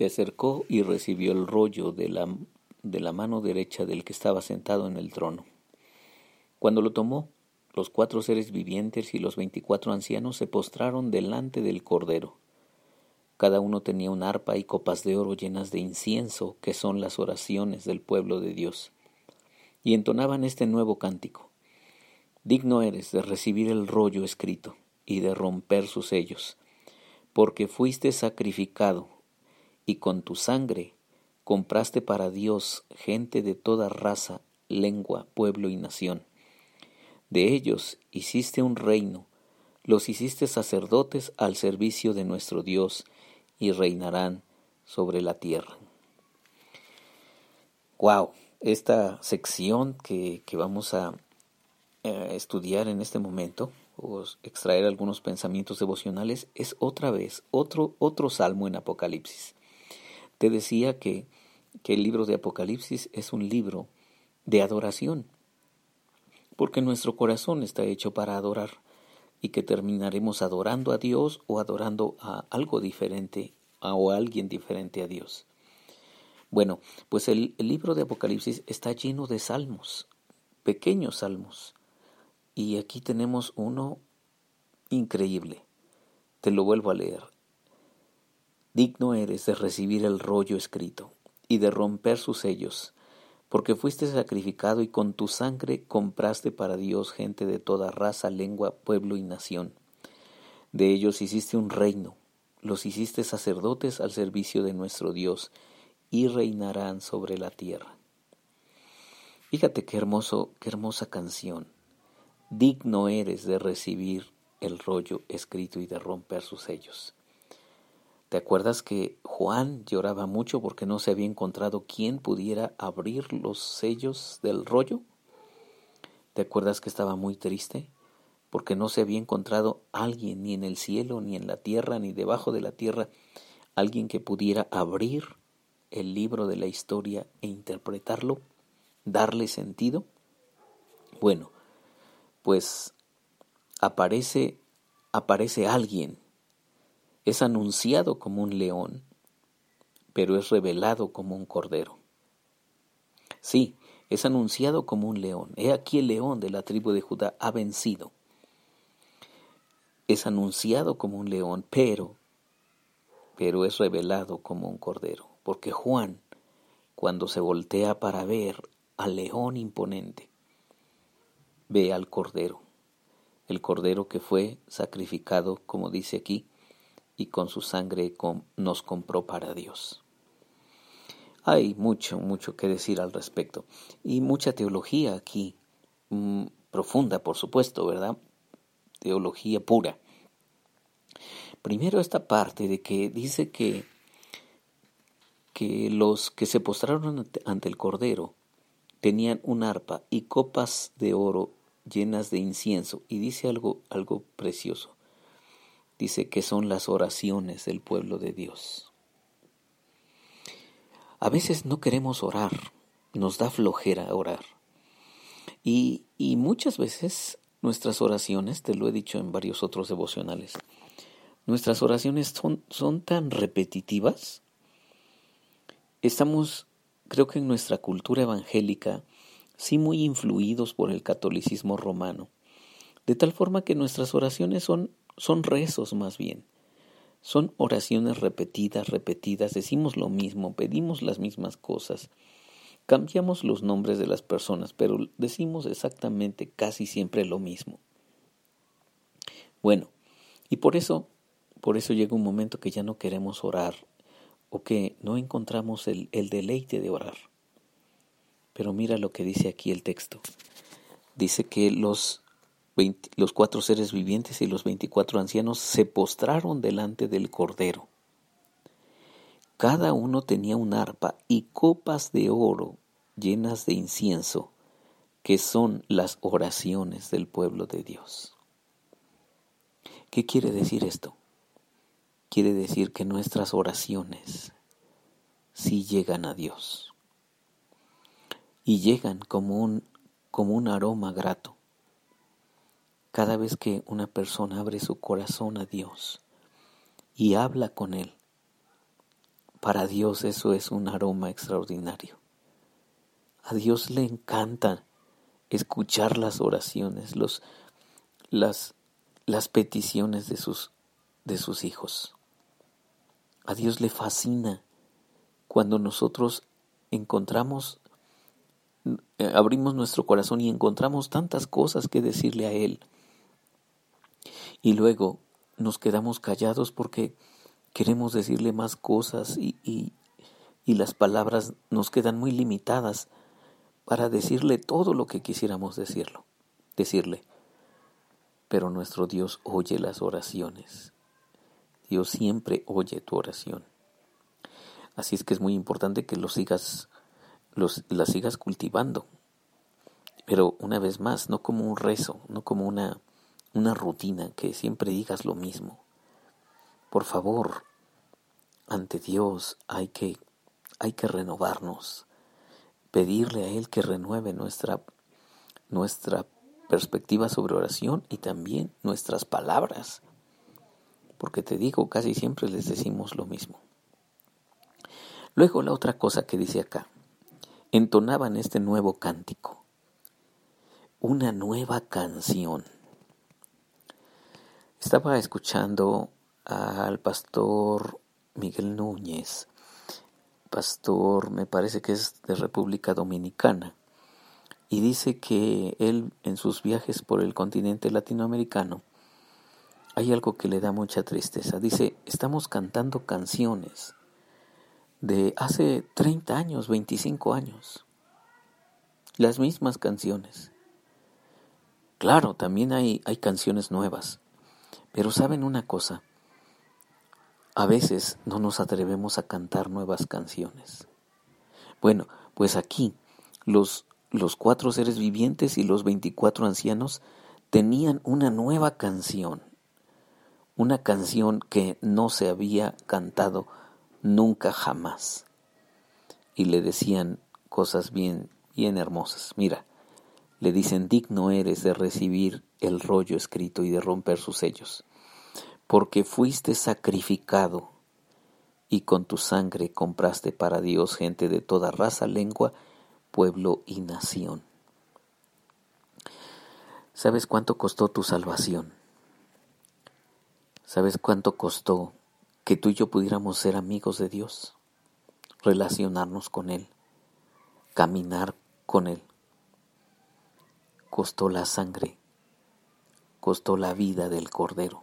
se acercó y recibió el rollo de la, de la mano derecha del que estaba sentado en el trono. Cuando lo tomó, los cuatro seres vivientes y los veinticuatro ancianos se postraron delante del Cordero. Cada uno tenía un arpa y copas de oro llenas de incienso, que son las oraciones del pueblo de Dios. Y entonaban este nuevo cántico. Digno eres de recibir el rollo escrito y de romper sus sellos, porque fuiste sacrificado, y con tu sangre compraste para Dios gente de toda raza, lengua, pueblo y nación. De ellos hiciste un reino, los hiciste sacerdotes al servicio de nuestro Dios, y reinarán sobre la tierra. Wow, esta sección que, que vamos a eh, estudiar en este momento o extraer algunos pensamientos devocionales es otra vez otro otro salmo en Apocalipsis. Te decía que, que el libro de Apocalipsis es un libro de adoración, porque nuestro corazón está hecho para adorar y que terminaremos adorando a Dios o adorando a algo diferente o a alguien diferente a Dios. Bueno, pues el, el libro de Apocalipsis está lleno de salmos, pequeños salmos, y aquí tenemos uno increíble. Te lo vuelvo a leer. Digno eres de recibir el rollo escrito y de romper sus sellos, porque fuiste sacrificado y con tu sangre compraste para Dios gente de toda raza, lengua, pueblo y nación. De ellos hiciste un reino, los hiciste sacerdotes al servicio de nuestro Dios, y reinarán sobre la tierra. Fíjate qué hermoso, qué hermosa canción digno eres de recibir el rollo escrito y de romper sus sellos. ¿Te acuerdas que Juan lloraba mucho porque no se había encontrado quien pudiera abrir los sellos del rollo? ¿Te acuerdas que estaba muy triste? Porque no se había encontrado alguien ni en el cielo, ni en la tierra, ni debajo de la tierra, alguien que pudiera abrir el libro de la historia e interpretarlo, darle sentido. Bueno, pues aparece, aparece alguien, es anunciado como un león, pero es revelado como un cordero. Sí, es anunciado como un león. He aquí el león de la tribu de Judá ha vencido. Es anunciado como un león, pero, pero es revelado como un cordero. Porque Juan, cuando se voltea para ver al león imponente, ve al Cordero, el Cordero que fue sacrificado, como dice aquí, y con su sangre nos compró para Dios. Hay mucho, mucho que decir al respecto, y mucha teología aquí, mm, profunda, por supuesto, ¿verdad? Teología pura. Primero esta parte de que dice que, que los que se postraron ante el Cordero tenían un arpa y copas de oro llenas de incienso. Y dice algo, algo precioso. Dice que son las oraciones del pueblo de Dios. A veces no queremos orar, nos da flojera orar. Y, y muchas veces nuestras oraciones, te lo he dicho en varios otros devocionales, nuestras oraciones son, son tan repetitivas. Estamos, creo que en nuestra cultura evangélica, sí muy influidos por el catolicismo romano, de tal forma que nuestras oraciones son, son rezos más bien. Son oraciones repetidas, repetidas, decimos lo mismo, pedimos las mismas cosas, cambiamos los nombres de las personas, pero decimos exactamente casi siempre lo mismo. Bueno, y por eso, por eso llega un momento que ya no queremos orar o que no encontramos el, el deleite de orar. Pero mira lo que dice aquí el texto. Dice que los, los cuatro seres vivientes y los veinticuatro ancianos se postraron delante del Cordero. Cada uno tenía un arpa y copas de oro llenas de incienso, que son las oraciones del pueblo de Dios. ¿Qué quiere decir esto? Quiere decir que nuestras oraciones sí llegan a Dios y llegan como un, como un aroma grato. Cada vez que una persona abre su corazón a Dios y habla con Él, para Dios eso es un aroma extraordinario. A Dios le encanta escuchar las oraciones, los, las, las peticiones de sus, de sus hijos. A Dios le fascina cuando nosotros encontramos, eh, abrimos nuestro corazón y encontramos tantas cosas que decirle a Él. Y luego nos quedamos callados porque queremos decirle más cosas y, y, las palabras nos quedan muy limitadas para decirle todo lo que quisiéramos decirlo, decirle. Pero nuestro Dios oye las oraciones. Dios siempre oye tu oración. Así es que es muy importante que los sigas, los, las sigas cultivando. Pero una vez más, no como un rezo, no como una, una rutina, que siempre digas lo mismo. Por favor, ante Dios hay que, hay que renovarnos, pedirle a Él que renueve nuestra, nuestra perspectiva sobre oración y también nuestras palabras. Porque te digo, casi siempre les decimos lo mismo. Luego la otra cosa que dice acá, entonaban este nuevo cántico, una nueva canción. Estaba escuchando al pastor Miguel Núñez, pastor me parece que es de República Dominicana, y dice que él en sus viajes por el continente latinoamericano hay algo que le da mucha tristeza. Dice, estamos cantando canciones de hace 30 años, 25 años. Las mismas canciones. Claro, también hay, hay canciones nuevas. Pero saben una cosa, a veces no nos atrevemos a cantar nuevas canciones. Bueno, pues aquí los, los cuatro seres vivientes y los veinticuatro ancianos tenían una nueva canción, una canción que no se había cantado nunca jamás. Y le decían cosas bien, bien hermosas. Mira, le dicen, digno eres de recibir el rollo escrito y de romper sus sellos, porque fuiste sacrificado y con tu sangre compraste para Dios gente de toda raza, lengua, pueblo y nación. ¿Sabes cuánto costó tu salvación? ¿Sabes cuánto costó que tú y yo pudiéramos ser amigos de Dios, relacionarnos con Él, caminar con Él. Costó la sangre, costó la vida del Cordero,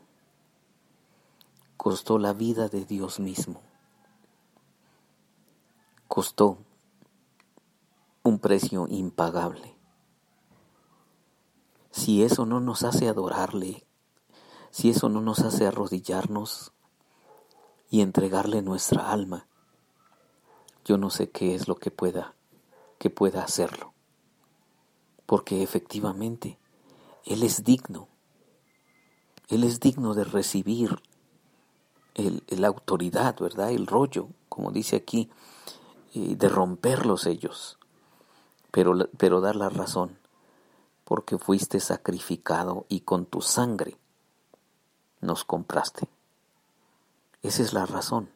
costó la vida de Dios mismo, costó un precio impagable. Si eso no nos hace adorarle, si eso no nos hace arrodillarnos y entregarle nuestra alma, yo no sé qué es lo que pueda que pueda hacerlo. Porque efectivamente él es digno. Él es digno de recibir la autoridad, ¿verdad? El rollo, como dice aquí, eh, de romper los sellos, pero, pero dar la razón, porque fuiste sacrificado y con tu sangre nos compraste. Esa es la razón,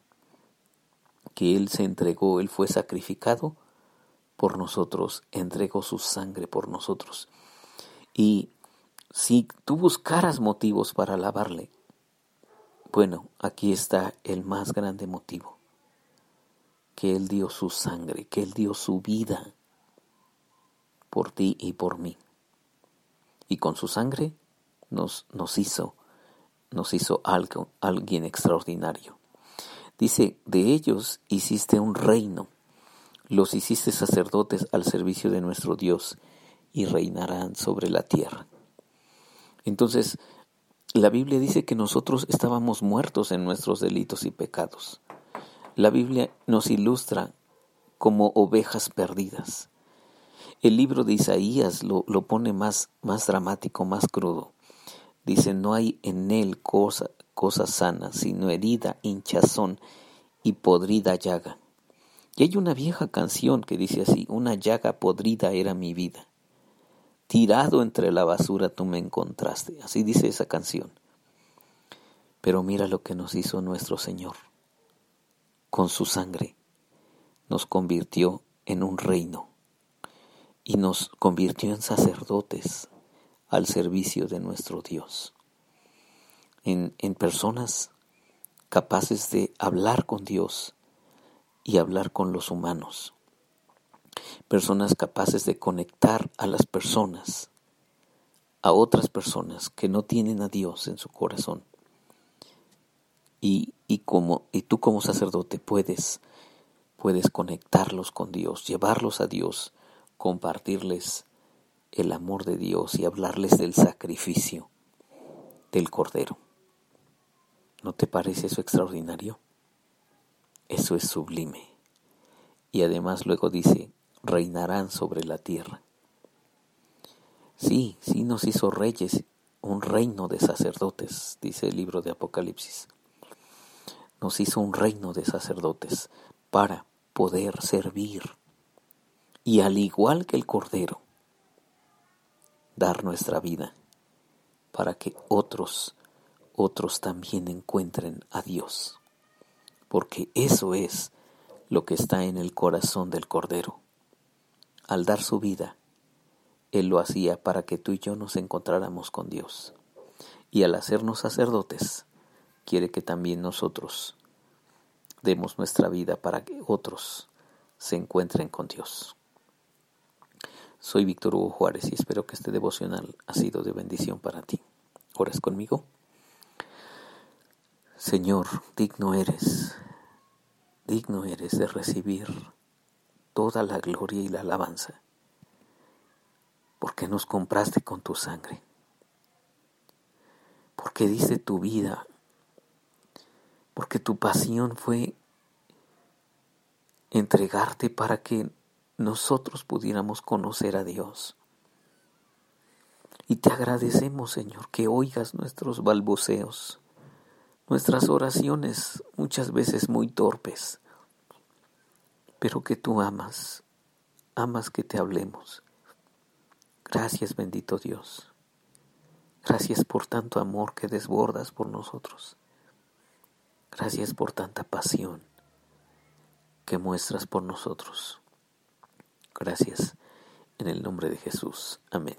que Él se entregó, Él fue sacrificado por nosotros, entregó su sangre por nosotros. Y si tú buscaras motivos para alabarle, bueno, aquí está el más grande motivo, que Él dio su sangre, que Él dio su vida por ti y por mí. Y con su sangre nos, nos hizo nos hizo algo, alguien extraordinario. Dice, de ellos hiciste un reino, los hiciste sacerdotes al servicio de nuestro Dios y reinarán sobre la tierra. Entonces, la Biblia dice que nosotros estábamos muertos en nuestros delitos y pecados. La Biblia nos ilustra como ovejas perdidas. El libro de Isaías lo, lo pone más, más dramático, más crudo. Dice, no hay en él cosa, cosa sana, sino herida, hinchazón y podrida llaga. Y hay una vieja canción que dice así, una llaga podrida era mi vida. Tirado entre la basura tú me encontraste. Así dice esa canción. Pero mira lo que nos hizo nuestro Señor. con su sangre, nos convirtió en un reino y nos convirtió en sacerdotes al servicio de nuestro Dios, en, en personas capaces de hablar con Dios y hablar con los humanos, personas capaces de conectar a las personas, a otras personas que no tienen a Dios en su corazón. Y, y, como, y tú como sacerdote puedes, puedes conectarlos con Dios, llevarlos a Dios, compartirles el amor de Dios y hablarles del sacrificio del Cordero. ¿No te parece eso extraordinario? Eso es sublime. Y además luego dice, reinarán sobre la tierra. Sí, sí nos hizo reyes, un reino de sacerdotes, dice el libro de Apocalipsis. Nos hizo un reino de sacerdotes para poder servir y al igual que el Cordero, dar nuestra vida para que otros, otros también encuentren a Dios. Porque eso es lo que está en el corazón del Cordero. Al dar su vida, Él lo hacía para que tú y yo nos encontráramos con Dios. Y al hacernos sacerdotes, quiere que también nosotros demos nuestra vida para que otros se encuentren con Dios. Soy Víctor Hugo Juárez y espero que este devocional ha sido de bendición para ti. ¿Oras conmigo? Señor, digno eres, digno eres de recibir toda la gloria y la alabanza, porque nos compraste con tu sangre, porque diste tu vida, porque tu pasión fue entregarte para que nosotros pudiéramos conocer a Dios. Y te agradecemos, Señor, que oigas nuestros balbuceos, nuestras oraciones muchas veces muy torpes, pero que tú amas, amas que te hablemos. Gracias, bendito Dios. Gracias por tanto amor que desbordas por nosotros. Gracias por tanta pasión que muestras por nosotros. Gracias en el nombre de Jesús. Amén.